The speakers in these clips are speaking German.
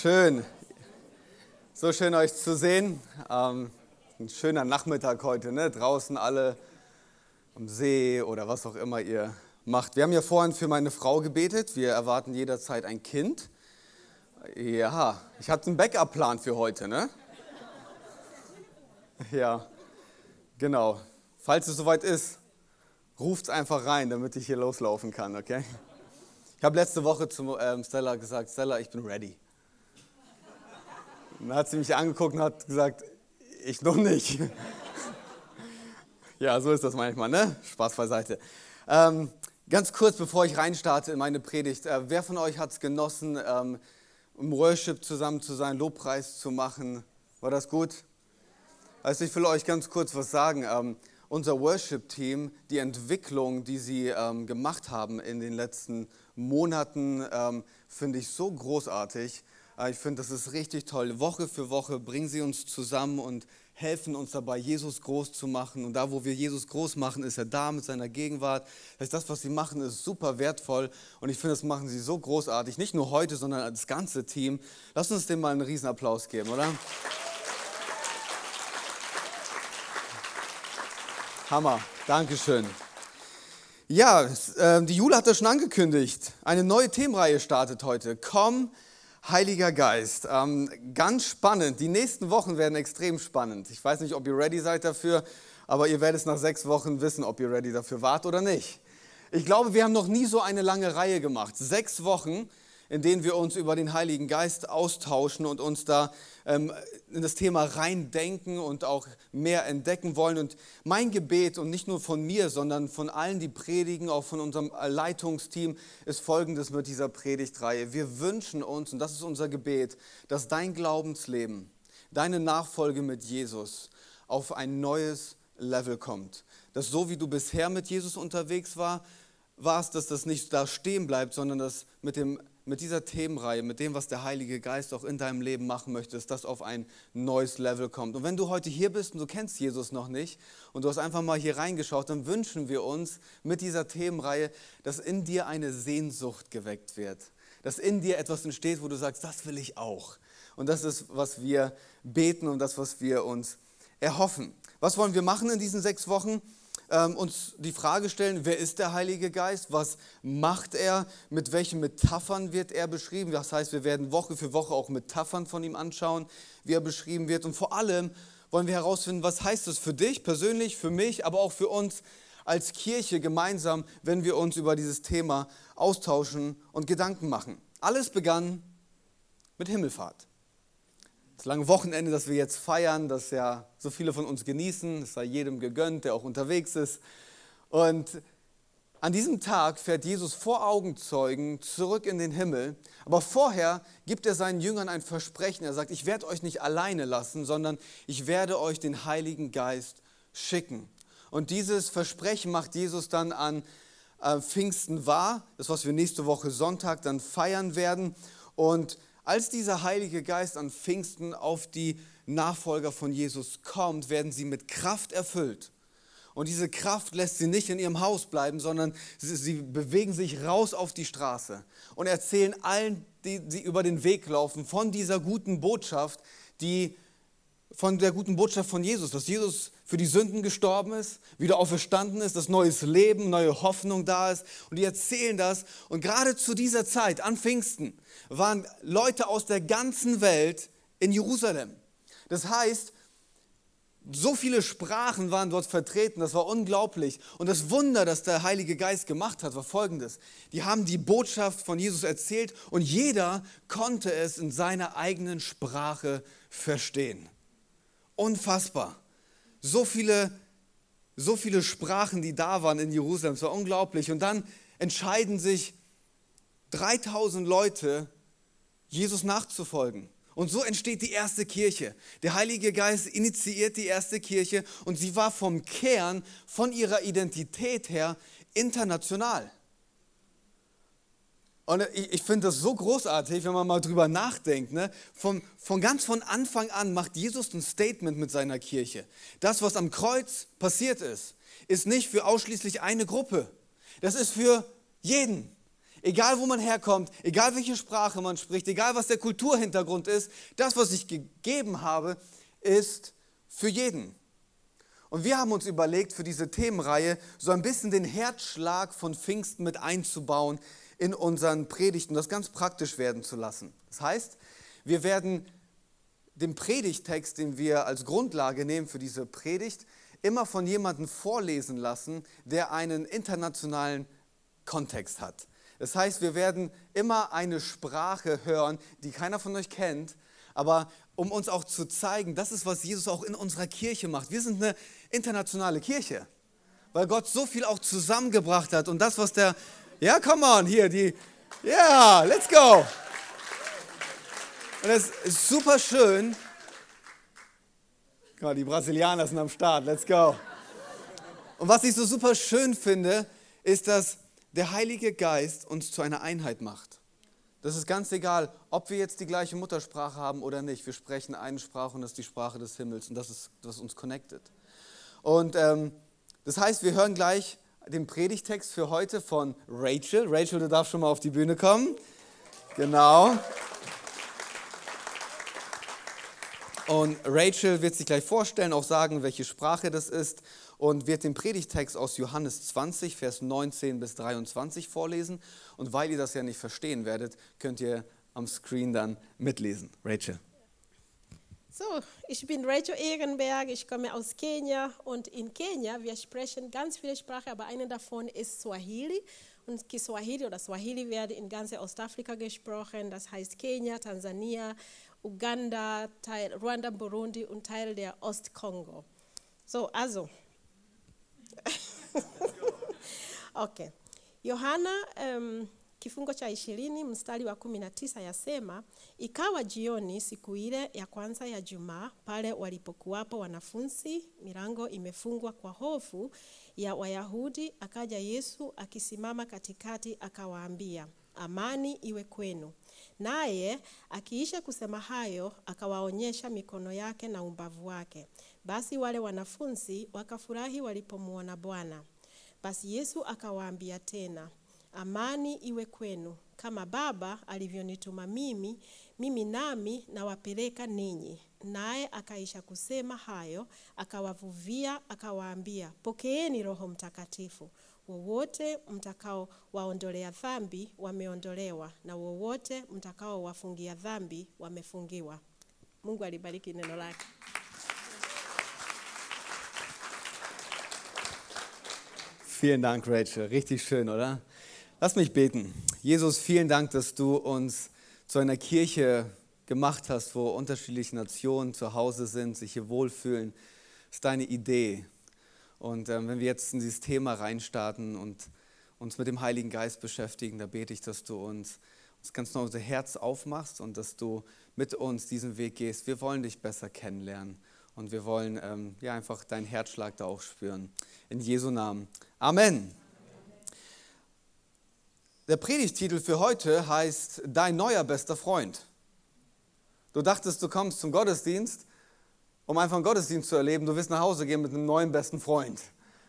Schön. So schön euch zu sehen. Ähm, ein schöner Nachmittag heute, ne? draußen alle am See oder was auch immer ihr macht. Wir haben ja vorhin für meine Frau gebetet. Wir erwarten jederzeit ein Kind. Ja, ich hatte einen Backup-Plan für heute, ne? Ja, genau. Falls es soweit ist, ruft es einfach rein, damit ich hier loslaufen kann, okay? Ich habe letzte Woche zu ähm, Stella gesagt, Stella, ich bin ready. Dann hat sie mich angeguckt und hat gesagt, ich noch nicht. ja, so ist das manchmal, ne? Spaß beiseite. Ähm, ganz kurz, bevor ich reinstarte in meine Predigt, äh, wer von euch hat es genossen, ähm, im Worship zusammen zu sein, Lobpreis zu machen? War das gut? Also ich will euch ganz kurz was sagen. Ähm, unser Worship-Team, die Entwicklung, die sie ähm, gemacht haben in den letzten Monaten, ähm, finde ich so großartig. Äh, ich finde, das ist richtig toll. Woche für Woche bringen sie uns zusammen und helfen uns dabei, Jesus groß zu machen. Und da, wo wir Jesus groß machen, ist er da mit seiner Gegenwart. Das, heißt, das was sie machen, ist super wertvoll. Und ich finde, das machen sie so großartig. Nicht nur heute, sondern das ganze Team. Lass uns dem mal einen Riesenapplaus geben, oder? Hammer. Dankeschön. Ja, äh, die Jule hat das schon angekündigt. Eine neue Themenreihe startet heute. Komm, Heiliger Geist. Ähm, ganz spannend. Die nächsten Wochen werden extrem spannend. Ich weiß nicht, ob ihr ready seid dafür, aber ihr werdet es nach sechs Wochen wissen, ob ihr ready dafür wart oder nicht. Ich glaube, wir haben noch nie so eine lange Reihe gemacht. Sechs Wochen in denen wir uns über den Heiligen Geist austauschen und uns da ähm, in das Thema reindenken und auch mehr entdecken wollen. Und mein Gebet, und nicht nur von mir, sondern von allen, die predigen, auch von unserem Leitungsteam, ist folgendes mit dieser Predigtreihe. Wir wünschen uns, und das ist unser Gebet, dass dein Glaubensleben, deine Nachfolge mit Jesus auf ein neues Level kommt. Dass so wie du bisher mit Jesus unterwegs war, warst, dass das nicht da stehen bleibt, sondern dass mit dem mit dieser Themenreihe, mit dem, was der Heilige Geist auch in deinem Leben machen möchte, dass das auf ein neues Level kommt. Und wenn du heute hier bist und du kennst Jesus noch nicht und du hast einfach mal hier reingeschaut, dann wünschen wir uns mit dieser Themenreihe, dass in dir eine Sehnsucht geweckt wird. Dass in dir etwas entsteht, wo du sagst, das will ich auch. Und das ist, was wir beten und das, was wir uns erhoffen. Was wollen wir machen in diesen sechs Wochen? Ähm, uns die Frage stellen, wer ist der Heilige Geist? Was macht er? Mit welchen Metaphern wird er beschrieben? Das heißt, wir werden Woche für Woche auch Metaphern von ihm anschauen, wie er beschrieben wird. Und vor allem wollen wir herausfinden, was heißt es für dich persönlich, für mich, aber auch für uns als Kirche gemeinsam, wenn wir uns über dieses Thema austauschen und Gedanken machen. Alles begann mit Himmelfahrt das lange Wochenende, das wir jetzt feiern, das ja so viele von uns genießen, es sei jedem gegönnt, der auch unterwegs ist. Und an diesem Tag fährt Jesus vor Augenzeugen zurück in den Himmel. Aber vorher gibt er seinen Jüngern ein Versprechen. Er sagt, ich werde euch nicht alleine lassen, sondern ich werde euch den Heiligen Geist schicken. Und dieses Versprechen macht Jesus dann an äh, Pfingsten wahr, das was wir nächste Woche Sonntag dann feiern werden. Und als dieser Heilige Geist an Pfingsten auf die Nachfolger von Jesus kommt, werden sie mit Kraft erfüllt. Und diese Kraft lässt sie nicht in ihrem Haus bleiben, sondern sie, sie, bewegen sich raus auf die Straße und erzählen allen, die, die über den Weg laufen, von dieser guten Botschaft, die von der guten Botschaft von Jesus, dass Jesus für die Sünden gestorben ist, wieder auferstanden ist, dass neues Leben, neue Hoffnung da ist. Und die erzählen das. Und gerade zu dieser Zeit, an Pfingsten, waren Leute aus der ganzen Welt in Jerusalem. Das heißt, so viele Sprachen waren dort vertreten, das war unglaublich. Und das Wunder, das der Heilige Geist gemacht hat, war folgendes. Die haben die Botschaft von Jesus erzählt und jeder konnte es in seiner eigenen Sprache verstehen. Unfassbar. So viele, so viele Sprachen, die da waren in Jerusalem, es war unglaublich. Und dann entscheiden sich 3000 Leute Jesus nachzufolgen. Und so entsteht die erste Kirche. Der Heilige Geist initiiert die erste Kirche und sie war vom Kern, von ihrer Identität her international. Und ich, ich finde das so großartig, wenn man mal drüber nachdenkt. Ne? Von, von ganz von Anfang an macht Jesus ein Statement mit seiner Kirche. Das, was am Kreuz passiert ist, ist nicht für ausschließlich eine Gruppe. Das ist für jeden. Egal wo man herkommt, egal welche Sprache man spricht, egal was der Kulturhintergrund ist, das, was ich gegeben habe, ist für jeden. Und wir haben uns überlegt, für diese Themenreihe so ein bisschen den Herzschlag von Pfingsten mit einzubauen in unseren Predigten, das ganz praktisch werden zu lassen. Das heißt, wir werden den Predigtext, den wir als Grundlage nehmen für diese Predigt, immer von jemandem vorlesen lassen, der einen internationalen Kontext hat. Das heißt, wir werden immer eine Sprache hören, die keiner von euch kennt, aber um uns auch zu zeigen, das ist, was Jesus auch in unserer Kirche macht. Wir sind eine internationale Kirche, weil Gott so viel auch zusammengebracht hat und das, was der, ja, come on, hier, die, ja, yeah, let's go. Und es ist super schön. Die Brasilianer sind am Start, let's go. Und was ich so super schön finde, ist, dass der Heilige Geist uns zu einer Einheit macht. Das ist ganz egal, ob wir jetzt die gleiche Muttersprache haben oder nicht. Wir sprechen eine Sprache und das ist die Sprache des Himmels und das ist, was uns connectet. Und ähm, das heißt, wir hören gleich den Predigtext für heute von Rachel. Rachel, du darfst schon mal auf die Bühne kommen. Genau. Und Rachel wird sich gleich vorstellen, auch sagen, welche Sprache das ist und wird den Predigtext aus Johannes 20, Vers 19 bis 23 vorlesen. Und weil ihr das ja nicht verstehen werdet, könnt ihr am Screen dann mitlesen. Rachel. So, ich bin Rachel Ehrenberg, ich komme aus Kenia und in Kenia, wir sprechen ganz viele Sprachen, aber eine davon ist Swahili. Und Kiswahili oder Swahili wird in ganz Ostafrika gesprochen, das heißt Kenia, Tansania, Uganda, Teil, Rwanda, Burundi und Teil der Ostkongo. So, also, okay. Yohana um, kifungo cha ishirini mstari wa kumi na tisa yasema, ikawa jioni siku ile ya kwanza ya Jumaa, pale walipokuwapo wanafunzi, milango imefungwa kwa hofu ya Wayahudi, akaja Yesu akisimama katikati, akawaambia, amani iwe kwenu. Naye akiisha kusema hayo, akawaonyesha mikono yake na umbavu wake. Basi wale wanafunzi wakafurahi walipomwona Bwana. Basi Yesu akawaambia tena, amani iwe kwenu. Kama Baba alivyonituma mimi, mimi nami nawapeleka ninyi. Naye akaisha kusema hayo, akawavuvia, akawaambia, pokeeni Roho Mtakatifu. Wowote mtakao waondolea dhambi wameondolewa, na wowote mtakao wafungia dhambi wamefungiwa. Mungu alibariki neno lake. Vielen Dank, Rachel. Richtig schön, oder? Lass mich beten. Jesus, vielen Dank, dass du uns zu einer Kirche gemacht hast, wo unterschiedliche Nationen zu Hause sind, sich hier wohlfühlen. Das ist deine Idee. Und ähm, wenn wir jetzt in dieses Thema reinstarten und uns mit dem Heiligen Geist beschäftigen, da bete ich, dass du uns, uns ganz neu unser Herz aufmachst und dass du mit uns diesen Weg gehst. Wir wollen dich besser kennenlernen und wir wollen ähm, ja, einfach deinen Herzschlag da auch spüren. In Jesu Namen. Amen. Der Predigtitel für heute heißt Dein neuer bester Freund. Du dachtest, du kommst zum Gottesdienst, um einfach einen Gottesdienst zu erleben. Du wirst nach Hause gehen mit einem neuen besten Freund.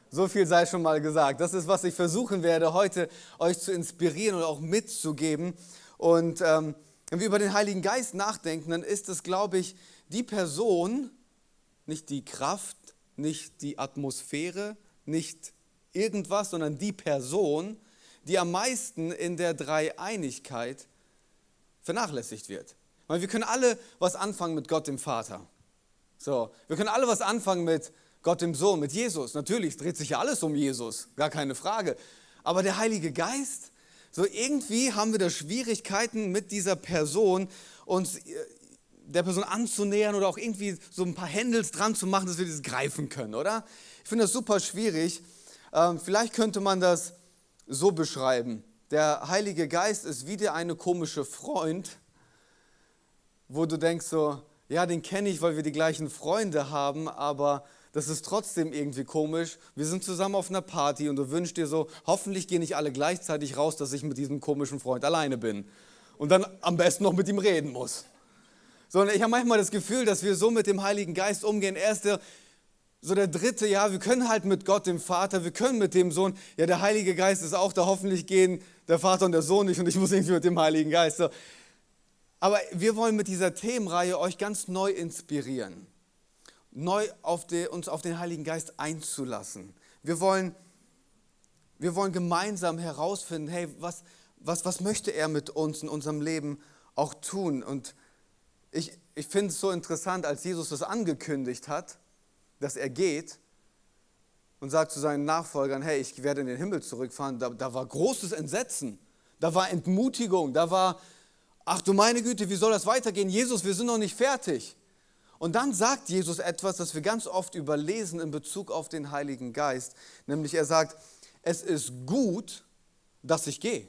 So viel sei schon mal gesagt. Das ist, was ich versuchen werde, heute euch zu inspirieren und auch mitzugeben. Und ähm, wenn wir über den Heiligen Geist nachdenken, dann ist es, glaube ich, die Person, nicht die Kraft, nicht die Atmosphäre, nicht irgendwas, sondern die Person, die am meisten in der Dreieinigkeit vernachlässigt wird. Weil wir können alle was anfangen mit Gott dem Vater. So, wir können alle was anfangen mit Gott dem Sohn, mit Jesus. Natürlich dreht sich ja alles um Jesus, gar keine Frage. Aber der Heilige Geist, so irgendwie haben wir da Schwierigkeiten mit dieser Person, uns der Person anzunähern oder auch irgendwie so ein paar Händels dran zu machen, dass wir das greifen können, oder? Ich finde das super schwierig. Ähm, vielleicht könnte man das so beschreiben. Der Heilige Geist ist wie der eine komische Freund, wo du denkst so, ja, den kenne ich, weil wir die gleichen Freunde haben, aber das ist trotzdem irgendwie komisch. Wir sind zusammen auf einer Party und du wünschst dir so, hoffentlich gehen nicht alle gleichzeitig raus, dass ich mit diesem komischen Freund alleine bin und dann am besten noch mit ihm reden muss. Sondern ich habe manchmal das Gefühl, dass wir so mit dem Heiligen Geist umgehen. Er ist der, so der dritte, ja, wir können halt mit Gott, dem Vater, wir können mit dem Sohn, ja, der Heilige Geist ist auch da, hoffentlich gehen der Vater und der Sohn nicht und ich muss irgendwie mit dem Heiligen Geist. So. Aber wir wollen mit dieser Themenreihe euch ganz neu inspirieren, neu auf die, uns auf den Heiligen Geist einzulassen. Wir wollen, wir wollen gemeinsam herausfinden, hey, was, was, was möchte er mit uns in unserem Leben auch tun? Und ich, ich finde es so interessant, als Jesus das angekündigt hat, dass er geht und sagt zu seinen Nachfolgern, hey, ich werde in den Himmel zurückfahren, da, da war großes Entsetzen, da war Entmutigung, da war, ach du meine Güte, wie soll das weitergehen? Jesus, wir sind noch nicht fertig. Und dann sagt Jesus etwas, das wir ganz oft überlesen in Bezug auf den Heiligen Geist, nämlich er sagt, es ist gut, dass ich gehe.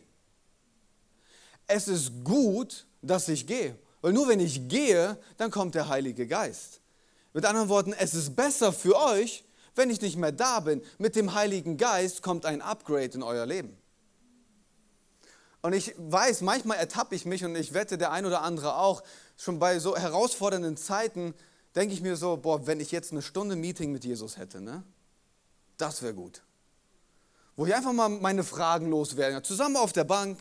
Es ist gut, dass ich gehe. Weil nur wenn ich gehe, dann kommt der Heilige Geist. Mit anderen Worten, es ist besser für euch, wenn ich nicht mehr da bin. Mit dem Heiligen Geist kommt ein Upgrade in euer Leben. Und ich weiß, manchmal ertappe ich mich und ich wette, der ein oder andere auch, schon bei so herausfordernden Zeiten denke ich mir so, boah, wenn ich jetzt eine Stunde Meeting mit Jesus hätte, ne? Das wäre gut. Wo ich einfach mal meine Fragen loswerde, zusammen auf der Bank,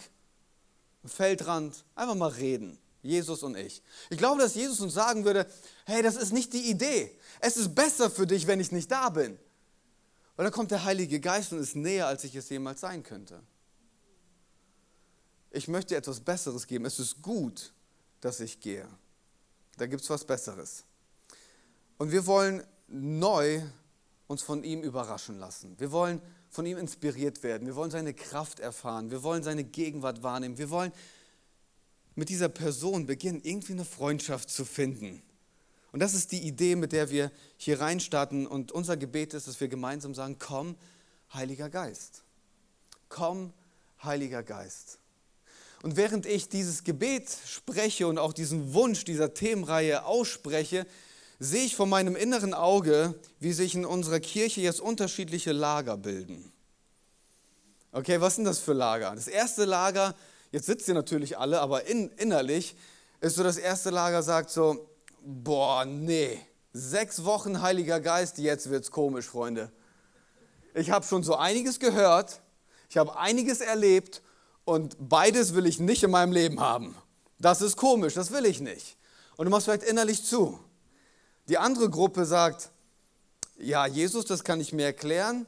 Feldrand, einfach mal reden. Jesus und ich. Ich glaube, dass Jesus uns sagen würde, hey, das ist nicht die Idee. Es ist besser für dich, wenn ich nicht da bin. Weil dann kommt der Heilige Geist und ist näher, als ich es jemals sein könnte. Ich möchte etwas Besseres geben. Es ist gut, dass ich gehe. Da gibt es was Besseres. Und wir wollen neu uns von ihm überraschen lassen. Wir wollen von ihm inspiriert werden. Wir wollen seine Kraft erfahren. Wir wollen seine Gegenwart wahrnehmen. Wir wollen mit dieser Person beginnen, irgendwie eine Freundschaft zu finden. Und das ist die Idee, mit der wir hier reinstarten. Und unser Gebet ist, dass wir gemeinsam sagen, komm, Heiliger Geist. Komm, Heiliger Geist. Und während ich dieses Gebet spreche und auch diesen Wunsch dieser Themenreihe ausspreche, sehe ich vor meinem inneren Auge, wie sich in unserer Kirche jetzt unterschiedliche Lager bilden. Okay, was sind das für Lager? Das erste Lager Jetzt sitzt ihr natürlich alle, aber in, innerlich ist so das erste Lager sagt so, boah, nee, sechs Wochen Heiliger Geist, jetzt wird's komisch, Freunde. Ich habe schon so einiges gehört, ich habe einiges erlebt und beides will ich nicht in meinem Leben haben. Das ist komisch, das will ich nicht. Und du machst vielleicht innerlich zu. Die andere Gruppe sagt, ja, Jesus, das kann ich mir erklären,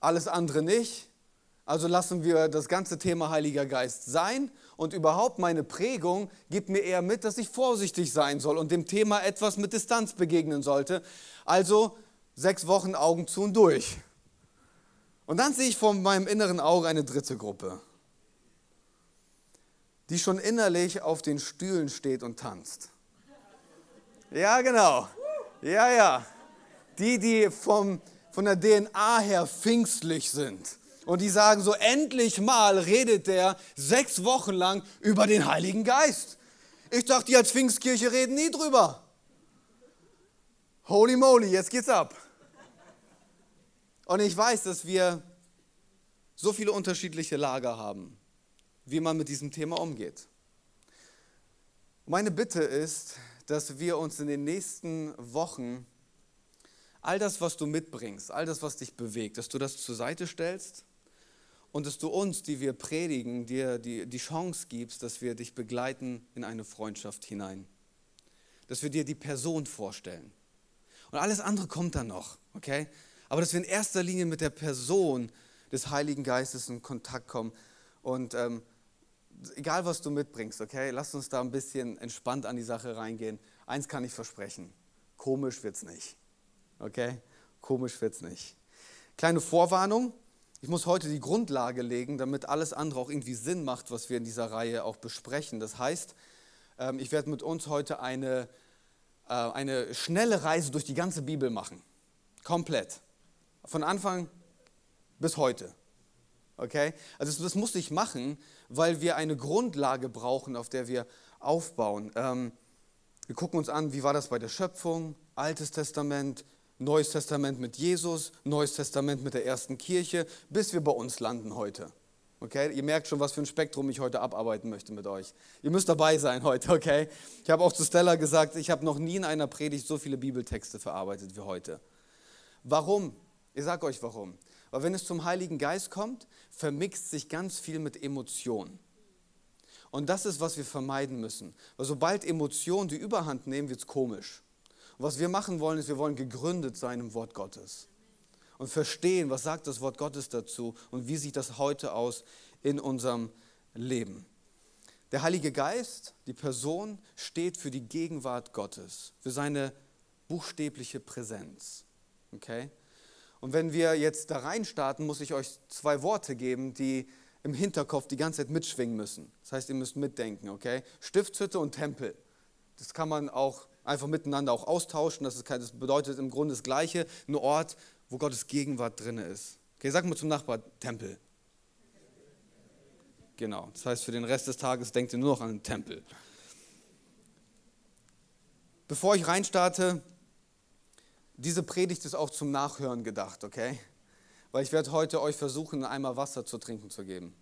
alles andere nicht. Also lassen wir das ganze Thema Heiliger Geist sein und überhaupt meine Prägung gibt mir eher mit, dass ich vorsichtig sein soll und dem Thema etwas mit Distanz begegnen sollte. Also sechs Wochen Augen zu und durch. Und dann sehe ich vor meinem inneren Auge eine dritte Gruppe, die schon innerlich auf den Stühlen steht und tanzt. Ja, genau. Ja, ja. Die, die vom, von der DNA her pfingstlich sind und die sagen so, endlich mal redet der sechs Wochen lang über den Heiligen Geist. Ich dachte, die als Pfingstkirche reden nie drüber. Holy moly, jetzt geht's ab. Und ich weiß, dass wir so viele unterschiedliche Lager haben, wie man mit diesem Thema umgeht. Meine Bitte ist, dass wir uns in den nächsten Wochen all das, was du mitbringst, all das, was dich bewegt, dass du das zur Seite stellst und dass du uns, die wir predigen, dir die, die Chance gibst, dass wir dich begleiten in eine Freundschaft hinein. Dass wir dir die Person vorstellen. Und alles andere kommt dann noch, okay? Aber dass wir in erster Linie mit der Person des Heiligen Geistes in Kontakt kommen. Und ähm, egal, was du mitbringst, okay? Lass uns da ein bisschen entspannt an die Sache reingehen. Eins kann ich versprechen: komisch wird's nicht, okay? Komisch wird's nicht. Kleine Vorwarnung: ich muss heute die Grundlage legen, damit alles andere auch irgendwie Sinn macht, was wir in dieser Reihe auch besprechen. Das heißt, ähm, ich werde mit uns heute eine, äh, eine schnelle Reise durch die ganze Bibel machen. Komplett. Von Anfang bis heute. Okay? Also das, das muss ich machen, weil wir eine Grundlage brauchen, auf der wir aufbauen. Ähm, wir gucken uns an, wie war das bei der Schöpfung, Altes Testament, Neues Testament mit Jesus, Neues Testament mit der ersten Kirche, bis wir bei uns landen heute. Okay? Ihr merkt schon, was für ein Spektrum ich heute abarbeiten möchte mit euch. Ihr müsst dabei sein heute, okay? Ich habe auch zu Stella gesagt, ich habe noch nie in einer Predigt so viele Bibeltexte verarbeitet wie heute. Warum? Ich sage euch warum. Weil wenn es zum Heiligen Geist kommt, vermixt sich ganz viel mit Emotionen. Und das ist, was wir vermeiden müssen. Weil sobald Emotionen die Überhand nehmen, wird es komisch. Und was wir machen wollen, ist, wir wollen gegründet sein im Wort Gottes. Und verstehen, was sagt das Wort Gottes dazu und wie sieht das heute aus in unserem Leben. Der Heilige Geist, die Person, steht für die Gegenwart Gottes, für seine buchstäbliche Präsenz. Okay? Und wenn wir jetzt da rein starten, muss ich euch zwei Worte geben, die im Hinterkopf die ganze Zeit mitschwingen müssen. Das heißt, ihr müsst mitdenken, okay? Stiftshütte und Tempel. Das kann man auch einfach miteinander auch austauschen. Das, ist, das bedeutet im Grunde das Gleiche, ein Ort, wo Gottes Gegenwart drin ist. Okay, sag mal zum Nachbar, Tempel. Genau, das heißt, für den Rest des Tages denkt ihr nur noch an den Tempel. Bevor ich reinstarte, diese Predigt ist auch zum Nachhören gedacht, okay? Weil ich werde heute euch versuchen, einmal Wasser zu trinken zu geben.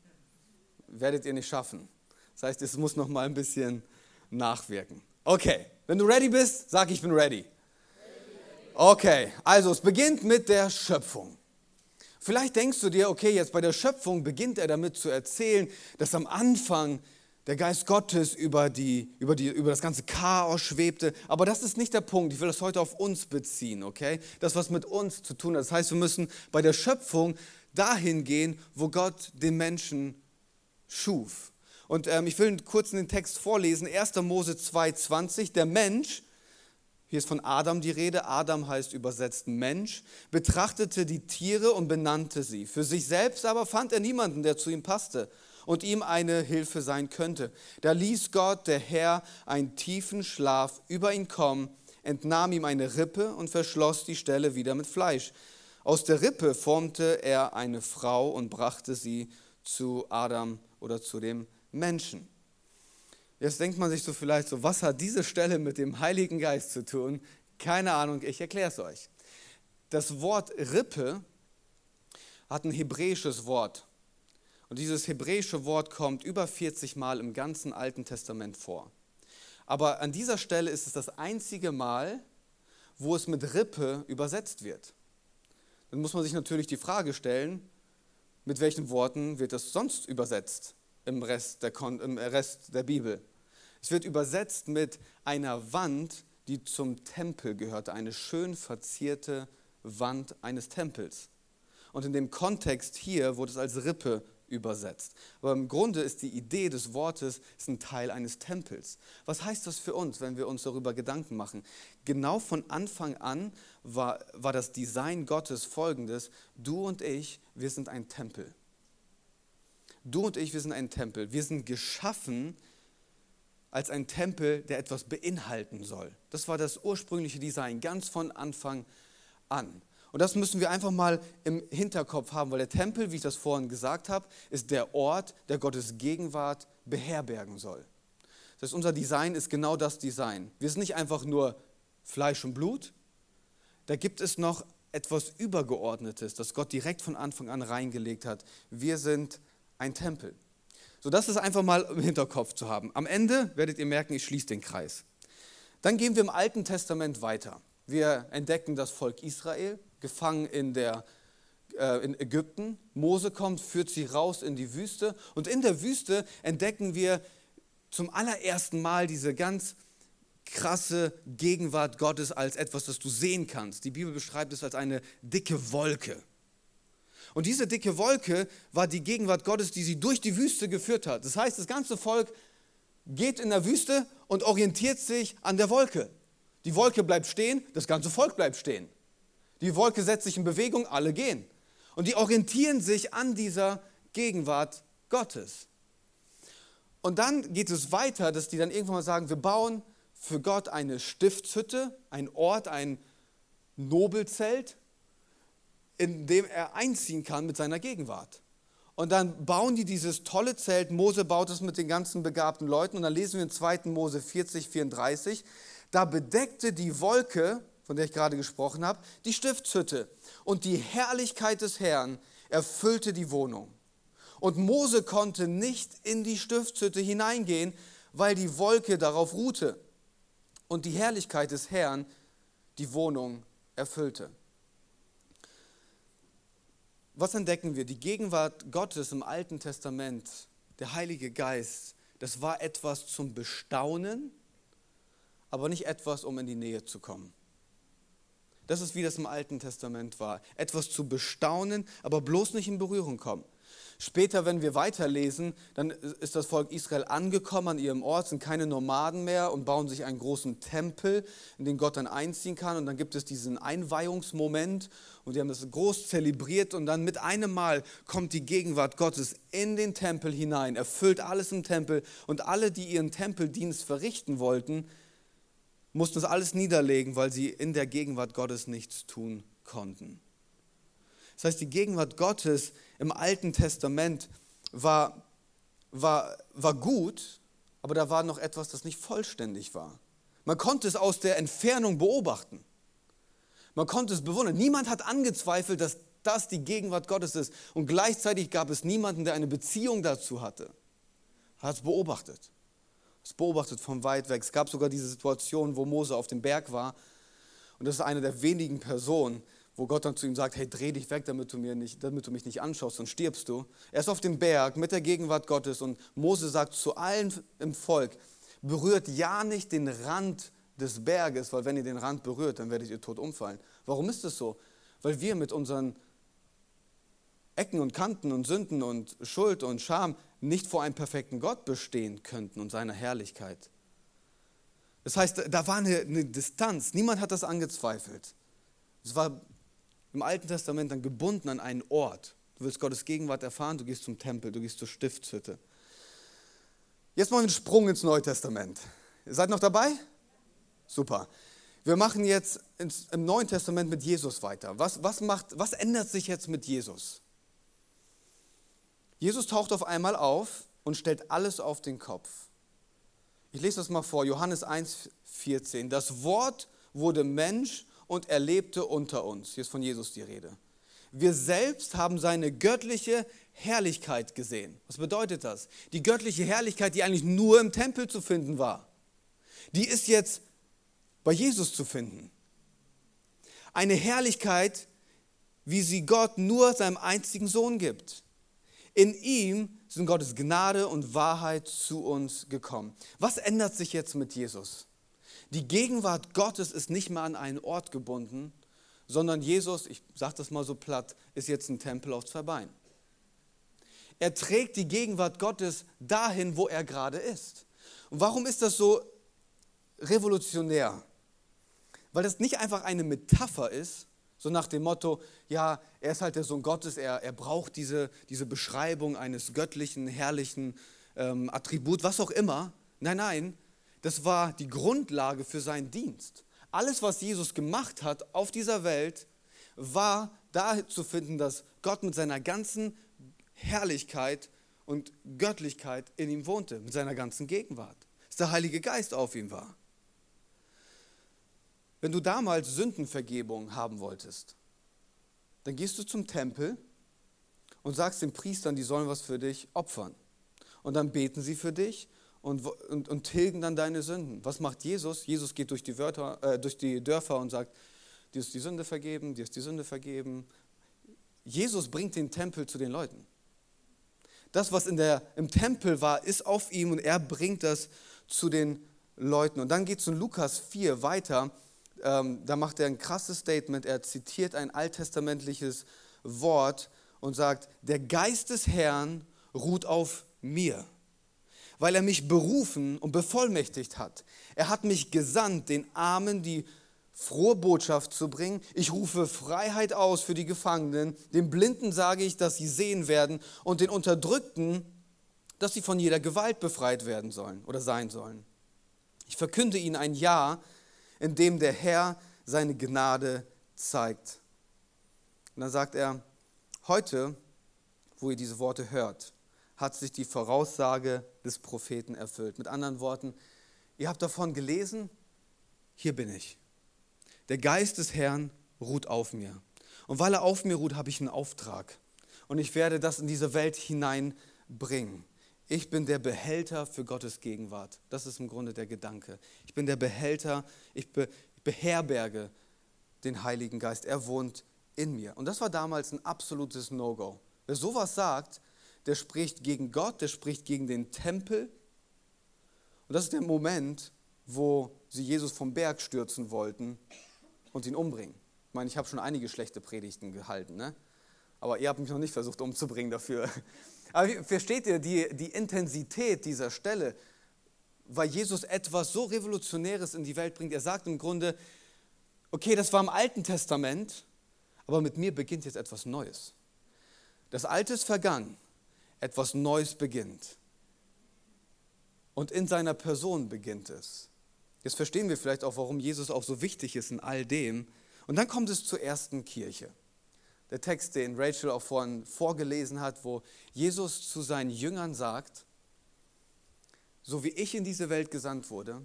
Werdet ihr nicht schaffen. Das heißt, es muss noch mal ein bisschen nachwirken. Okay, wenn du ready bist, sag ich bin ready. Okay, also es beginnt mit der Schöpfung. Vielleicht denkst du dir, okay, jetzt bei der Schöpfung beginnt er damit zu erzählen, dass am Anfang der Geist Gottes über, die, über, die, über das ganze Chaos schwebte. Aber das ist nicht der Punkt. Ich will das heute auf uns beziehen, okay? Das, was mit uns zu tun hat. Das heißt, wir müssen bei der Schöpfung dahin gehen, wo Gott den Menschen schuf. Und ähm, ich will kurz den Text vorlesen. 1. Mose 2,20. Der Mensch, hier ist von Adam die Rede, Adam heißt übersetzt Mensch, betrachtete die Tiere und benannte sie. Für sich selbst aber fand er niemanden, der zu ihm passte und ihm eine Hilfe sein könnte. Da ließ Gott, der Herr, einen tiefen Schlaf über ihn kommen, entnahm ihm eine Rippe und verschloss die Stelle wieder mit Fleisch. Aus der Rippe formte er eine Frau und brachte sie zu Adam oder zu dem Menschen. Jetzt denkt man sich so vielleicht so, was hat diese Stelle mit dem Heiligen Geist zu tun? Keine Ahnung, ich erkläre es euch. Das Wort Rippe hat ein hebräisches Wort und dieses hebräische Wort kommt über 40 Mal im ganzen Alten Testament vor. Aber an dieser Stelle ist es das einzige Mal, wo es mit Rippe übersetzt wird. Dann muss man sich natürlich die Frage stellen, mit welchen Worten wird das sonst übersetzt im Rest der, im Rest der Bibel? Es wird übersetzt mit einer Wand, die zum Tempel gehörte, eine schön verzierte Wand eines Tempels. Und in dem Kontext hier wurde es als Rippe übersetzt. Aber im Grunde ist die Idee des Wortes ist ein Teil eines Tempels. Was heißt das für uns, wenn wir uns darüber Gedanken machen? Genau von Anfang an war, war das Design Gottes folgendes. Du und ich, wir sind ein Tempel. Du und ich, wir sind ein Tempel. Wir sind geschaffen als ein Tempel, der etwas beinhalten soll. Das war das ursprüngliche Design, ganz von Anfang an. Und das müssen wir einfach mal im Hinterkopf haben, weil der Tempel, wie ich das vorhin gesagt habe, ist der Ort, der Gottes Gegenwart beherbergen soll. Das heißt, unser Design ist genau das Design. Wir sind nicht einfach nur Fleisch und Blut, da gibt es noch etwas Übergeordnetes, das Gott direkt von Anfang an reingelegt hat. Wir sind ein Tempel. So, das ist einfach mal im Hinterkopf zu haben. Am Ende werdet ihr merken, ich schließe den Kreis. Dann gehen wir im Alten Testament weiter. Wir entdecken das Volk Israel, gefangen in, der, äh, in Ägypten. Mose kommt, führt sie raus in die Wüste. Und in der Wüste entdecken wir zum allerersten Mal diese ganz krasse Gegenwart Gottes als etwas, das du sehen kannst. Die Bibel beschreibt es als eine dicke Wolke. Und diese dicke Wolke war die Gegenwart Gottes, die sie durch die Wüste geführt hat. Das heißt, das ganze Volk geht in der Wüste und orientiert sich an der Wolke. Die Wolke bleibt stehen, das ganze Volk bleibt stehen. Die Wolke setzt sich in Bewegung, alle gehen. Und die orientieren sich an dieser Gegenwart Gottes. Und dann geht es weiter, dass die dann irgendwann mal sagen, wir bauen für Gott eine Stiftshütte, ein Ort, ein Nobelzelt, in dem er einziehen kann mit seiner Gegenwart. Und dann bauen die dieses tolle Zelt. Mose baut es mit den ganzen begabten Leuten. Und dann lesen wir in 2. Mose 40, 34. Da bedeckte die Wolke, von der ich gerade gesprochen habe, die Stiftshütte. Und die Herrlichkeit des Herrn erfüllte die Wohnung. Und Mose konnte nicht in die Stiftshütte hineingehen, weil die Wolke darauf ruhte. Und die Herrlichkeit des Herrn die Wohnung erfüllte. Was entdecken wir? Die Gegenwart Gottes im Alten Testament, der Heilige Geist, das war etwas zum Bestaunen, aber nicht etwas, um in die Nähe zu kommen. Das ist wie das im Alten Testament war. Etwas zu bestaunen, aber bloß nicht in Berührung kommen. Später, wenn wir weiterlesen, dann ist das Volk Israel angekommen an ihrem Ort, sind keine Nomaden mehr und bauen sich einen großen Tempel, in den Gott dann einziehen kann. Und dann gibt es diesen Einweihungsmoment und die haben das groß zelebriert und dann mit einem Mal kommt die Gegenwart Gottes in den Tempel hinein, erfüllt alles im Tempel und alle, die ihren Tempeldienst verrichten wollten, mussten das alles niederlegen, weil sie in der Gegenwart Gottes nichts tun konnten. Das heißt, die Gegenwart Gottes im Alten Testament war, war, war gut, aber da war noch etwas, das nicht vollständig war. Man konnte es aus der Entfernung beobachten. Man konnte es bewundern. Niemand hat angezweifelt, dass das die Gegenwart Gottes ist. Und gleichzeitig gab es niemanden, der eine Beziehung dazu hatte. Er hat es beobachtet. Es beobachtet von weit weg. Es gab sogar diese Situation, wo Mose auf dem Berg war. Und das ist eine der wenigen Personen, wo Gott dann zu ihm sagt, hey, dreh dich weg, damit du, mir nicht, damit du mich nicht anschaust, sonst stirbst du. Er ist auf dem Berg mit der Gegenwart Gottes und Mose sagt zu allen im Volk, berührt ja nicht den Rand des Berges, weil wenn ihr den Rand berührt, dann werdet ihr tot umfallen. Warum ist es so? Weil wir mit unseren Ecken und Kanten und Sünden und Schuld und Scham nicht vor einem perfekten Gott bestehen könnten und seiner Herrlichkeit. Das heißt, da war eine, eine Distanz. Niemand hat das angezweifelt. Es war im Alten Testament dann gebunden an einen Ort. Du willst Gottes Gegenwart erfahren, du gehst zum Tempel, du gehst zur Stiftshütte. Jetzt mal einen Sprung ins Neue Testament. Ihr seid noch dabei? Super. Wir machen jetzt im Neuen Testament mit Jesus weiter. Was, was, macht, was ändert sich jetzt mit Jesus? Jesus taucht auf einmal auf und stellt alles auf den Kopf. Ich lese das mal vor, Johannes 1, 14. Das Wort wurde Mensch und er lebte unter uns. Hier ist von Jesus die Rede. Wir selbst haben seine göttliche Herrlichkeit gesehen. Was bedeutet das? Die göttliche Herrlichkeit, die eigentlich nur im Tempel zu finden war. Die ist jetzt bei Jesus zu finden. Eine Herrlichkeit, wie sie Gott nur seinem einzigen Sohn gibt. In ihm sind Gottes Gnade und Wahrheit zu uns gekommen. Was ändert sich jetzt mit Jesus? Die Gegenwart Gottes ist nicht mehr an einen Ort gebunden, sondern Jesus, ich sage das mal so platt, ist jetzt ein Tempel auf zwei Beinen. Er trägt die Gegenwart Gottes dahin, wo er gerade ist. Und warum ist das so revolutionär? Weil das nicht einfach eine Metapher ist, so nach dem Motto, ja, er ist halt der Sohn Gottes, er, er braucht diese, diese Beschreibung eines göttlichen, herrlichen ähm, Attribut, was auch immer. Nein, nein, das war die Grundlage für seinen Dienst. Alles, was Jesus gemacht hat auf dieser Welt, war da zu finden, dass Gott mit seiner ganzen Herrlichkeit und Göttlichkeit in ihm wohnte, mit seiner ganzen Gegenwart. Dass der Heilige Geist auf ihm war. Wenn du damals Sündenvergebung haben wolltest, dann gehst du zum Tempel und sagst den Priestern, die sollen was für dich opfern. Und dann beten sie für dich und, und, und tilgen dann deine Sünden. Was macht Jesus? Jesus geht durch die, Wörter, äh, durch die Dörfer und sagt, dir ist die Sünde vergeben, dir ist die Sünde vergeben. Jesus bringt den Tempel zu den Leuten. Das, was in der, im Tempel war, ist auf ihm und er bringt das zu den Leuten. Und dann geht es in Lukas 4 weiter. Ähm, da macht er ein krasses Statement. Er zitiert ein alttestamentliches Wort und sagt, der Geist des Herrn ruht auf mir weil er mich berufen und bevollmächtigt hat. Er hat mich gesandt, den Armen die frohe Botschaft zu bringen. Ich rufe Freiheit aus für die Gefangenen. Den Blinden sage ich, dass sie sehen werden und den Unterdrückten, dass sie von jeder Gewalt befreit werden sollen oder sein sollen. Ich verkünde ihnen ein Jahr, in dem der Herr seine Gnade zeigt. Und dann sagt er, heute wo ihr diese Worte hört, hat sich die Voraussage des Propheten erfüllt. Mit anderen Worten, ihr habt davon gelesen, hier bin ich. Der Geist des Herrn ruht auf mir. Und weil er auf mir ruht, habe ich einen Auftrag. Und ich werde das in diese Welt hineinbringen. Ich bin der Behälter für Gottes Gegenwart. Das ist im Grunde der Gedanke. Ich bin der Behälter, ich beherberge den Heiligen Geist. Er wohnt in mir. Und das war damals ein absolutes No-Go. Wer sowas sagt, der spricht gegen Gott, der spricht gegen den Tempel. Und das ist der Moment, wo sie Jesus vom Berg stürzen wollten und ihn umbringen. Ich meine, ich habe schon einige schlechte Predigten gehalten, ne? aber ihr habt mich noch nicht versucht umzubringen dafür. Aber versteht ihr die, die Intensität dieser Stelle? Weil Jesus etwas so Revolutionäres in die Welt bringt. Er sagt im Grunde, okay, das war im Alten Testament, aber mit mir beginnt jetzt etwas Neues. Das Alte ist vergangen, etwas Neues beginnt. Und in seiner Person beginnt es. Jetzt verstehen wir vielleicht auch, warum Jesus auch so wichtig ist in all dem. Und dann kommt es zur ersten Kirche. Der Text, den Rachel auch vorhin vorgelesen hat, wo Jesus zu seinen Jüngern sagt, so wie ich in diese Welt gesandt wurde,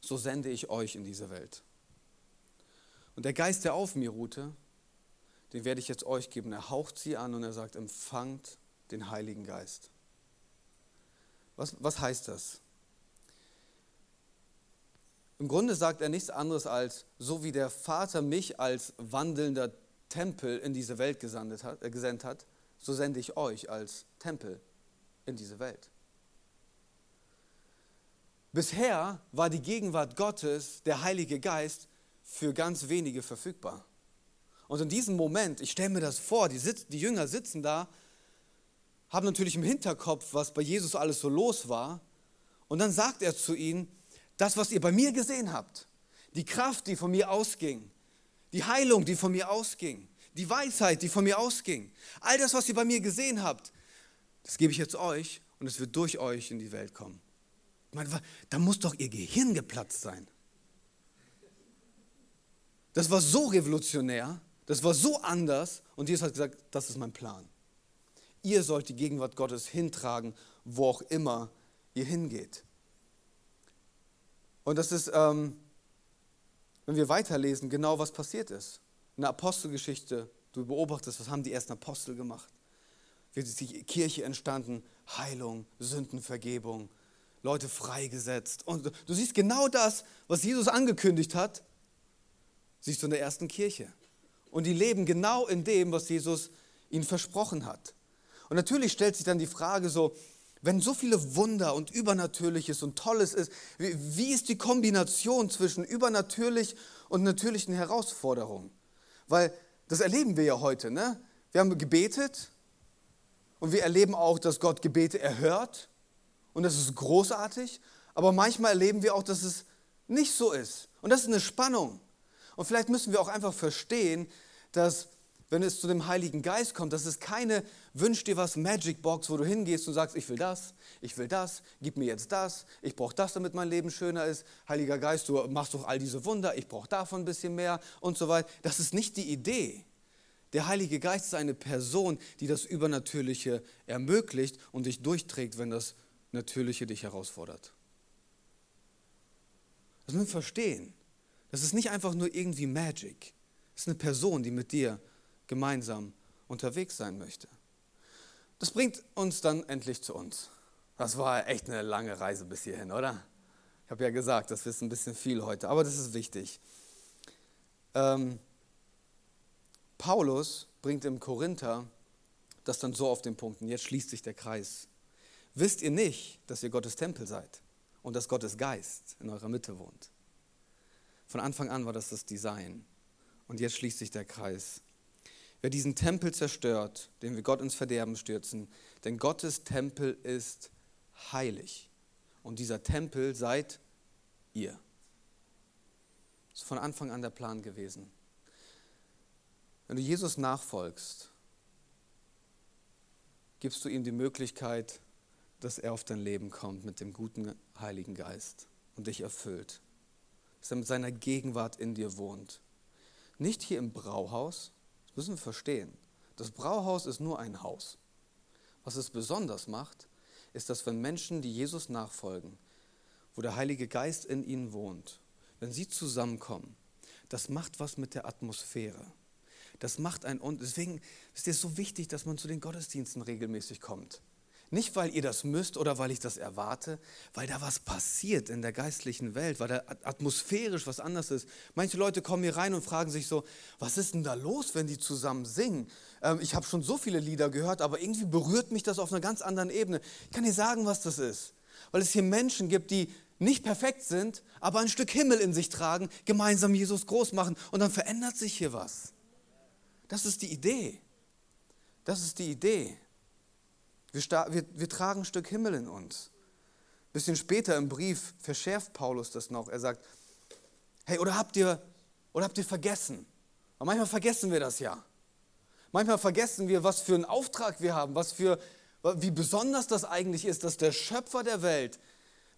so sende ich euch in diese Welt. Und der Geist, der auf mir ruhte, den werde ich jetzt euch geben. Er haucht sie an und er sagt, empfangt den Heiligen Geist. Was, was heißt das? Im Grunde sagt er nichts anderes als, so wie der Vater mich als wandelnder Tempel in diese Welt gesandt hat, äh, gesendet hat, so sende ich euch als Tempel in diese Welt. Bisher war die Gegenwart Gottes, der Heilige Geist, für ganz wenige verfügbar. Und in diesem Moment, ich stelle mir das vor, die, Sitz, die Jünger sitzen da, haben natürlich im Hinterkopf, was bei Jesus alles so los war. Und dann sagt er zu ihnen, das, was ihr bei mir gesehen habt, die Kraft, die von mir ausging, die Heilung, die von mir ausging, die Weisheit, die von mir ausging, all das, was ihr bei mir gesehen habt, das gebe ich jetzt euch und es wird durch euch in die Welt kommen. Ich meine, da muss doch ihr Gehirn geplatzt sein. Das war so revolutionär, das war so anders und Jesus hat gesagt, das ist mein Plan. Ihr sollt die Gegenwart Gottes hintragen, wo auch immer ihr hingeht. Und das ist, ähm, wenn wir weiterlesen, genau was passiert ist. In der Apostelgeschichte, du beobachtest, was haben die ersten Apostel gemacht? Wie ist die Kirche entstanden? Heilung, Sündenvergebung, Leute freigesetzt. Und du siehst genau das, was Jesus angekündigt hat, siehst du in der ersten Kirche. Und die leben genau in dem, was Jesus ihnen versprochen hat. Und natürlich stellt sich dann die Frage so, wenn so viele Wunder und Übernatürliches und Tolles ist, wie, wie ist die Kombination zwischen übernatürlich und natürlichen Herausforderungen? Weil das erleben wir ja heute. Ne? Wir haben gebetet und wir erleben auch, dass Gott Gebete erhört und das ist großartig. Aber manchmal erleben wir auch, dass es nicht so ist. Und das ist eine Spannung. Und vielleicht müssen wir auch einfach verstehen, dass wenn es zu dem Heiligen Geist kommt, das ist keine Wünsch dir was Magic Box, wo du hingehst und sagst, ich will das, ich will das, gib mir jetzt das, ich brauche das, damit mein Leben schöner ist. Heiliger Geist, du machst doch all diese Wunder, ich brauche davon ein bisschen mehr und so weiter. Das ist nicht die Idee. Der Heilige Geist ist eine Person, die das Übernatürliche ermöglicht und dich durchträgt, wenn das Natürliche dich herausfordert. Das müssen wir verstehen. Das ist nicht einfach nur irgendwie Magic. Das ist eine Person, die mit dir gemeinsam unterwegs sein möchte. Das bringt uns dann endlich zu uns. Das war echt eine lange Reise bis hierhin, oder? Ich habe ja gesagt, das ist ein bisschen viel heute, aber das ist wichtig. Ähm, Paulus bringt im Korinther das dann so auf den Punkt, und jetzt schließt sich der Kreis. Wisst ihr nicht, dass ihr Gottes Tempel seid und dass Gottes Geist in eurer Mitte wohnt? Von Anfang an war das das Design. Und jetzt schließt sich der Kreis. Wer diesen Tempel zerstört, den wir Gott ins Verderben stürzen, denn Gottes Tempel ist heilig. Und dieser Tempel seid ihr. Das ist von Anfang an der Plan gewesen. Wenn du Jesus nachfolgst, gibst du ihm die Möglichkeit, dass er auf dein Leben kommt mit dem guten Heiligen Geist und dich erfüllt dass er mit seiner Gegenwart in dir wohnt. Nicht hier im Brauhaus, das müssen wir verstehen. Das Brauhaus ist nur ein Haus. Was es besonders macht, ist, dass wenn Menschen, die Jesus nachfolgen, wo der Heilige Geist in ihnen wohnt, wenn sie zusammenkommen, das macht was mit der Atmosphäre. Das macht ein und deswegen ist es so wichtig, dass man zu den Gottesdiensten regelmäßig kommt. Nicht, weil ihr das müsst oder weil ich das erwarte, weil da was passiert in der geistlichen Welt, weil da atmosphärisch was anders ist. Manche Leute kommen hier rein und fragen sich so, was ist denn da los, wenn die zusammen singen? Ähm, ich habe schon so viele Lieder gehört, aber irgendwie berührt mich das auf einer ganz anderen Ebene. Ich kann dir sagen, was das ist. Weil es hier Menschen gibt, die nicht perfekt sind, aber ein Stück Himmel in sich tragen, gemeinsam Jesus groß machen und dann verändert sich hier was. Das ist die Idee. Das ist die Idee. Wir, wir, wir tragen ein Stück Himmel in uns. Ein bisschen später im Brief verschärft Paulus das noch. Er sagt, hey, oder habt ihr, oder habt ihr vergessen? Aber manchmal vergessen wir das ja. Manchmal vergessen wir, was für einen Auftrag wir haben, was für, wie besonders das eigentlich ist, dass der Schöpfer der Welt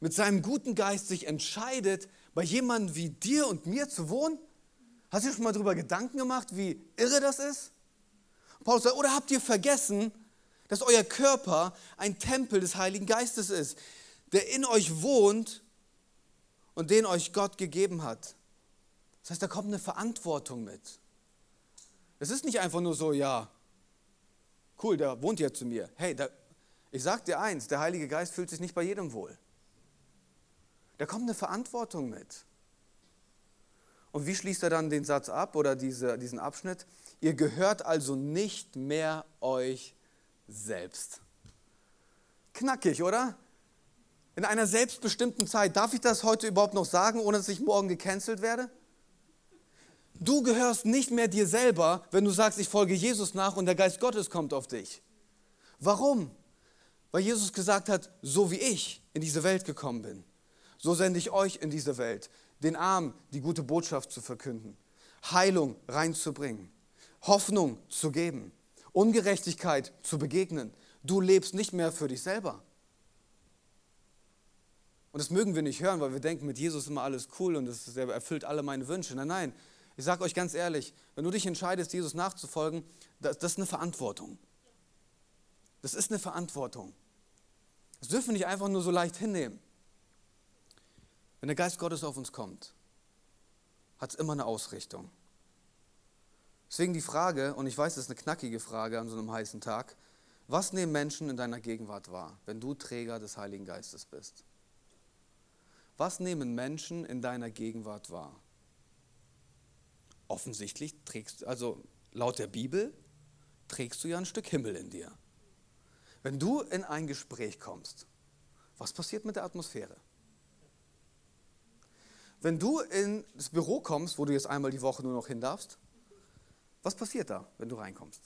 mit seinem guten Geist sich entscheidet, bei jemandem wie dir und mir zu wohnen. Hast du dir schon mal darüber Gedanken gemacht, wie irre das ist? Paulus sagt, oder habt ihr vergessen, dass euer Körper ein Tempel des Heiligen Geistes ist, der in euch wohnt und den euch Gott gegeben hat. Das heißt, da kommt eine Verantwortung mit. Es ist nicht einfach nur so, ja, cool, der wohnt ja zu mir. Hey, da, ich sag dir eins, der Heilige Geist fühlt sich nicht bei jedem wohl. Da kommt eine Verantwortung mit. Und wie schließt er dann den Satz ab oder diese, diesen Abschnitt? Ihr gehört also nicht mehr euch selbst. Knackig, oder? In einer selbstbestimmten Zeit. Darf ich das heute überhaupt noch sagen, ohne dass ich morgen gecancelt werde? Du gehörst nicht mehr dir selber, wenn du sagst, ich folge Jesus nach und der Geist Gottes kommt auf dich. Warum? Weil Jesus gesagt hat, so wie ich in diese Welt gekommen bin, so sende ich euch in diese Welt, den Armen die gute Botschaft zu verkünden, Heilung reinzubringen, Hoffnung zu geben. Ungerechtigkeit zu begegnen. Du lebst nicht mehr für dich selber. Und das mögen wir nicht hören, weil wir denken, mit Jesus ist immer alles cool und er erfüllt alle meine Wünsche. Nein, nein, ich sage euch ganz ehrlich, wenn du dich entscheidest, Jesus nachzufolgen, das, das ist eine Verantwortung. Das ist eine Verantwortung. Das dürfen wir nicht einfach nur so leicht hinnehmen. Wenn der Geist Gottes auf uns kommt, hat es immer eine Ausrichtung. Deswegen die Frage, und ich weiß, das ist eine knackige Frage an so einem heißen Tag, was nehmen Menschen in deiner Gegenwart wahr, wenn du Träger des Heiligen Geistes bist? Was nehmen Menschen in deiner Gegenwart wahr? Offensichtlich trägst du, also laut der Bibel, trägst du ja ein Stück Himmel in dir. Wenn du in ein Gespräch kommst, was passiert mit der Atmosphäre? Wenn du ins Büro kommst, wo du jetzt einmal die Woche nur noch hin darfst, was passiert da, wenn du reinkommst?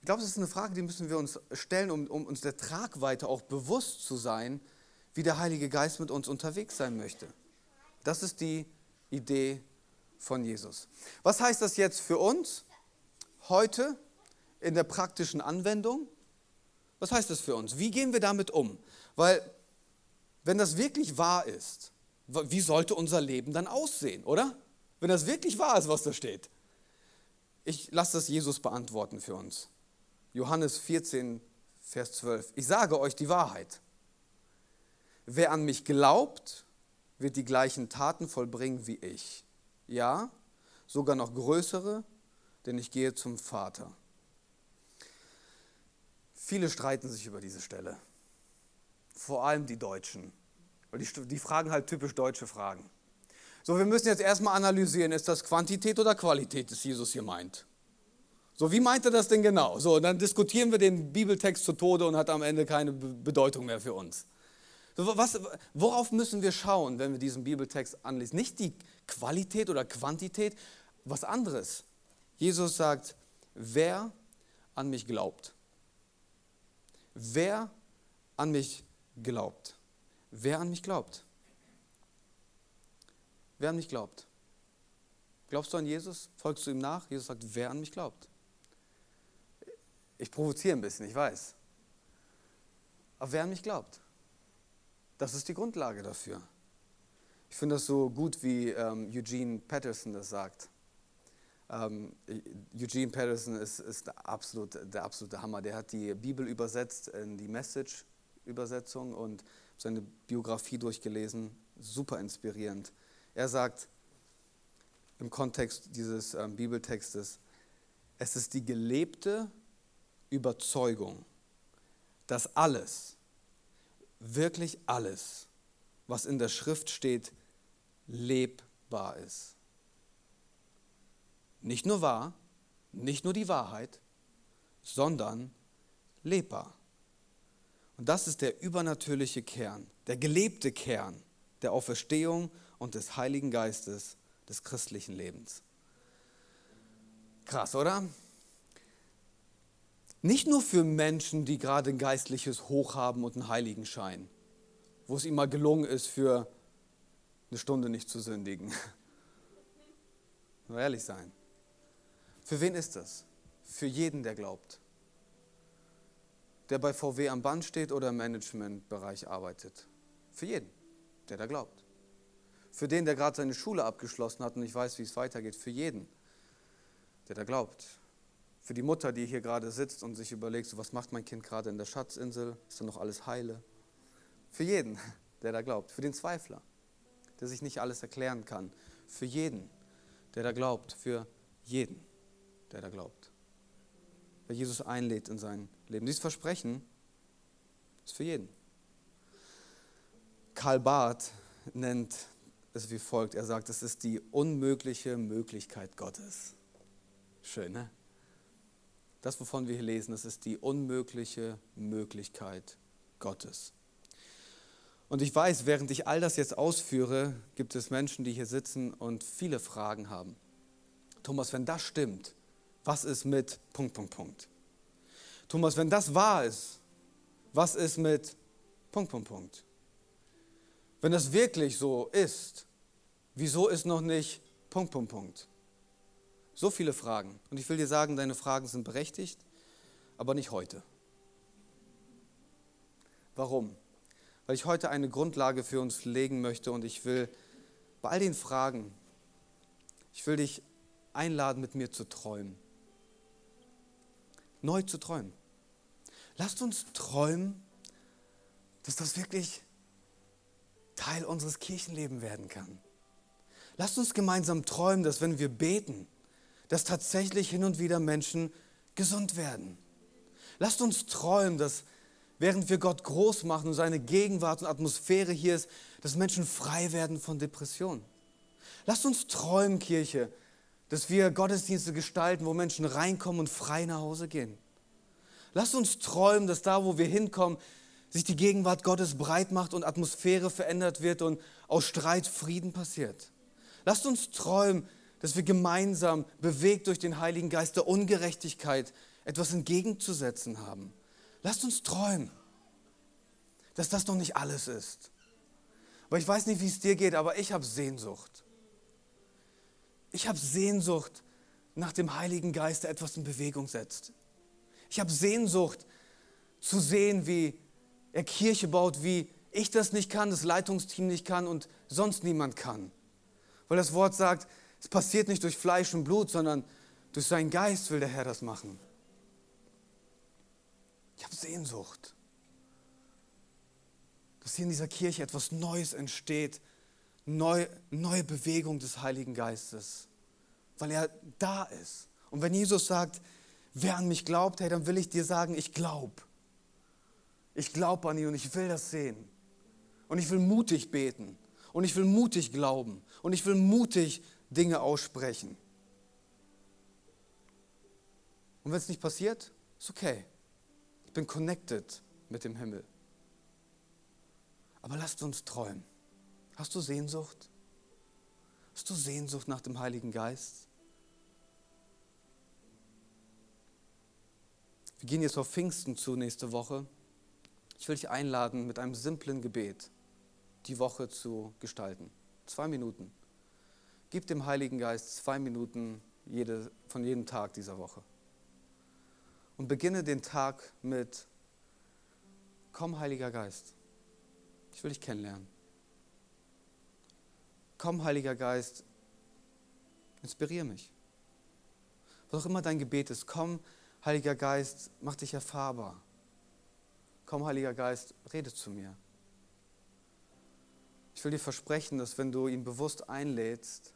Ich glaube, das ist eine Frage, die müssen wir uns stellen, um, um uns der Tragweite auch bewusst zu sein, wie der Heilige Geist mit uns unterwegs sein möchte. Das ist die Idee von Jesus. Was heißt das jetzt für uns heute in der praktischen Anwendung? Was heißt das für uns? Wie gehen wir damit um? Weil wenn das wirklich wahr ist, wie sollte unser Leben dann aussehen, oder? Wenn das wirklich wahr ist, was da steht. Ich lasse das Jesus beantworten für uns. Johannes 14, Vers 12. Ich sage euch die Wahrheit. Wer an mich glaubt, wird die gleichen Taten vollbringen wie ich. Ja, sogar noch größere, denn ich gehe zum Vater. Viele streiten sich über diese Stelle. Vor allem die Deutschen. Weil die, die fragen halt typisch deutsche Fragen. So, wir müssen jetzt erstmal analysieren, ist das Quantität oder Qualität, das Jesus hier meint? So, wie meint er das denn genau? So, und dann diskutieren wir den Bibeltext zu Tode und hat am Ende keine Bedeutung mehr für uns. So, was, worauf müssen wir schauen, wenn wir diesen Bibeltext anlesen? Nicht die Qualität oder Quantität, was anderes. Jesus sagt, wer an mich glaubt. Wer an mich glaubt. Wer an mich glaubt. Wer an mich glaubt? Glaubst du an Jesus? Folgst du ihm nach? Jesus sagt, wer an mich glaubt. Ich provoziere ein bisschen, ich weiß. Aber wer an mich glaubt, das ist die Grundlage dafür. Ich finde das so gut, wie ähm, Eugene Patterson das sagt. Ähm, Eugene Patterson ist, ist der, absolute, der absolute Hammer. Der hat die Bibel übersetzt in die Message-Übersetzung und seine Biografie durchgelesen. Super inspirierend. Er sagt im Kontext dieses ähm, Bibeltextes, es ist die gelebte Überzeugung, dass alles, wirklich alles, was in der Schrift steht, lebbar ist. Nicht nur wahr, nicht nur die Wahrheit, sondern lebbar. Und das ist der übernatürliche Kern, der gelebte Kern der Auferstehung und des Heiligen Geistes des christlichen Lebens. Krass, oder? Nicht nur für Menschen, die gerade ein geistliches Hoch haben und einen Heiligenschein, wo es ihm mal gelungen ist, für eine Stunde nicht zu sündigen. Nur ehrlich sein. Für wen ist das? Für jeden, der glaubt. Der bei VW am Band steht oder im Managementbereich arbeitet. Für jeden, der da glaubt. Für den, der gerade seine Schule abgeschlossen hat und nicht weiß, wie es weitergeht. Für jeden, der da glaubt. Für die Mutter, die hier gerade sitzt und sich überlegt, so, was macht mein Kind gerade in der Schatzinsel? Ist da noch alles heile? Für jeden, der da glaubt. Für den Zweifler, der sich nicht alles erklären kann. Für jeden, der da glaubt. Für jeden der da glaubt. Wer Jesus einlädt in sein Leben. Dieses Versprechen ist für jeden. Karl Barth nennt es wie folgt. Er sagt, es ist die unmögliche Möglichkeit Gottes. Schön, ne? Das, wovon wir hier lesen, das ist die unmögliche Möglichkeit Gottes. Und ich weiß, während ich all das jetzt ausführe, gibt es Menschen, die hier sitzen und viele Fragen haben. Thomas, wenn das stimmt, was ist mit Punkt, Punkt, Punkt? Thomas, wenn das wahr ist, was ist mit Punkt, Punkt, Punkt? Wenn das wirklich so ist, wieso ist noch nicht Punkt, Punkt, Punkt? So viele Fragen. Und ich will dir sagen, deine Fragen sind berechtigt, aber nicht heute. Warum? Weil ich heute eine Grundlage für uns legen möchte und ich will bei all den Fragen, ich will dich einladen, mit mir zu träumen neu zu träumen. Lasst uns träumen, dass das wirklich Teil unseres Kirchenlebens werden kann. Lasst uns gemeinsam träumen, dass wenn wir beten, dass tatsächlich hin und wieder Menschen gesund werden. Lasst uns träumen, dass während wir Gott groß machen und seine Gegenwart und Atmosphäre hier ist, dass Menschen frei werden von Depressionen. Lasst uns träumen, Kirche, dass wir Gottesdienste gestalten, wo Menschen reinkommen und frei nach Hause gehen. Lasst uns träumen, dass da, wo wir hinkommen, sich die Gegenwart Gottes breit macht und Atmosphäre verändert wird und aus Streit Frieden passiert. Lasst uns träumen, dass wir gemeinsam, bewegt durch den Heiligen Geist der Ungerechtigkeit, etwas entgegenzusetzen haben. Lasst uns träumen, dass das noch nicht alles ist. Aber ich weiß nicht, wie es dir geht, aber ich habe Sehnsucht. Ich habe Sehnsucht nach dem Heiligen Geist, der etwas in Bewegung setzt. Ich habe Sehnsucht zu sehen, wie er Kirche baut, wie ich das nicht kann, das Leitungsteam nicht kann und sonst niemand kann. Weil das Wort sagt, es passiert nicht durch Fleisch und Blut, sondern durch seinen Geist will der Herr das machen. Ich habe Sehnsucht, dass hier in dieser Kirche etwas Neues entsteht, neu, neue Bewegung des Heiligen Geistes, weil er da ist. Und wenn Jesus sagt, wer an mich glaubt, hey, dann will ich dir sagen, ich glaube. Ich glaube an ihn und ich will das sehen. Und ich will mutig beten. Und ich will mutig glauben. Und ich will mutig Dinge aussprechen. Und wenn es nicht passiert, ist okay. Ich bin connected mit dem Himmel. Aber lasst uns träumen. Hast du Sehnsucht? Hast du Sehnsucht nach dem Heiligen Geist? Wir gehen jetzt auf Pfingsten zu nächste Woche. Ich will dich einladen, mit einem simplen Gebet die Woche zu gestalten. Zwei Minuten. Gib dem Heiligen Geist zwei Minuten jede, von jedem Tag dieser Woche. Und beginne den Tag mit, komm Heiliger Geist, ich will dich kennenlernen. Komm, Heiliger Geist, inspiriere mich. Was auch immer dein Gebet ist, komm, Heiliger Geist, mach dich erfahrbar. Komm, Heiliger Geist, rede zu mir. Ich will dir versprechen, dass wenn du ihn bewusst einlädst,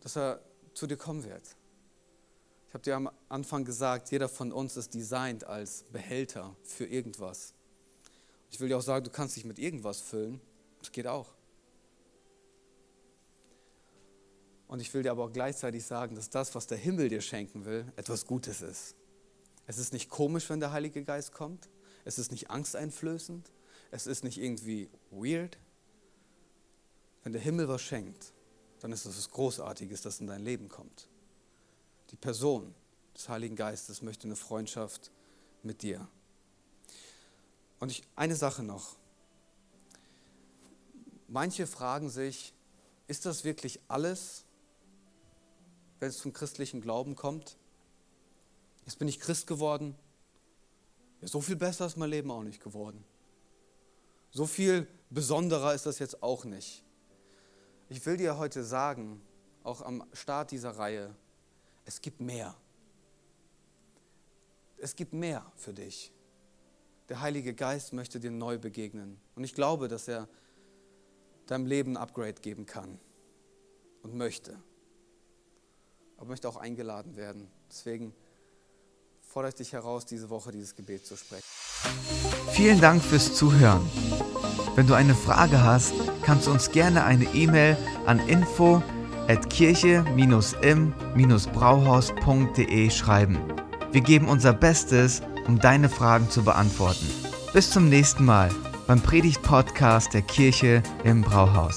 dass er zu dir kommen wird. Ich habe dir am Anfang gesagt, jeder von uns ist designt als Behälter für irgendwas. Ich will dir auch sagen, du kannst dich mit irgendwas füllen. Das geht auch. Und ich will dir aber auch gleichzeitig sagen, dass das, was der Himmel dir schenken will, etwas Gutes ist. Es ist nicht komisch, wenn der Heilige Geist kommt. Es ist nicht angsteinflößend. Es ist nicht irgendwie weird. Wenn der Himmel was schenkt, dann ist es was Großartiges, das in dein Leben kommt. Die Person des Heiligen Geistes möchte eine Freundschaft mit dir. Und ich, eine Sache noch. Manche fragen sich, ist das wirklich alles, wenn es zum christlichen Glauben kommt? Jetzt bin ich Christ geworden. Ja, so viel besser ist mein Leben auch nicht geworden. So viel besonderer ist das jetzt auch nicht. Ich will dir heute sagen, auch am Start dieser Reihe, es gibt mehr. Es gibt mehr für dich. Der Heilige Geist möchte dir neu begegnen. Und ich glaube, dass er deinem Leben ein Upgrade geben kann und möchte. Aber möchte auch eingeladen werden. Deswegen fordere ich dich heraus, diese Woche dieses Gebet zu sprechen. Vielen Dank fürs Zuhören. Wenn du eine Frage hast, kannst du uns gerne eine E-Mail an info at kirche-im-brauhaus.de schreiben. Wir geben unser Bestes, um deine Fragen zu beantworten. Bis zum nächsten Mal beim Predigt-Podcast der Kirche im Brauhaus.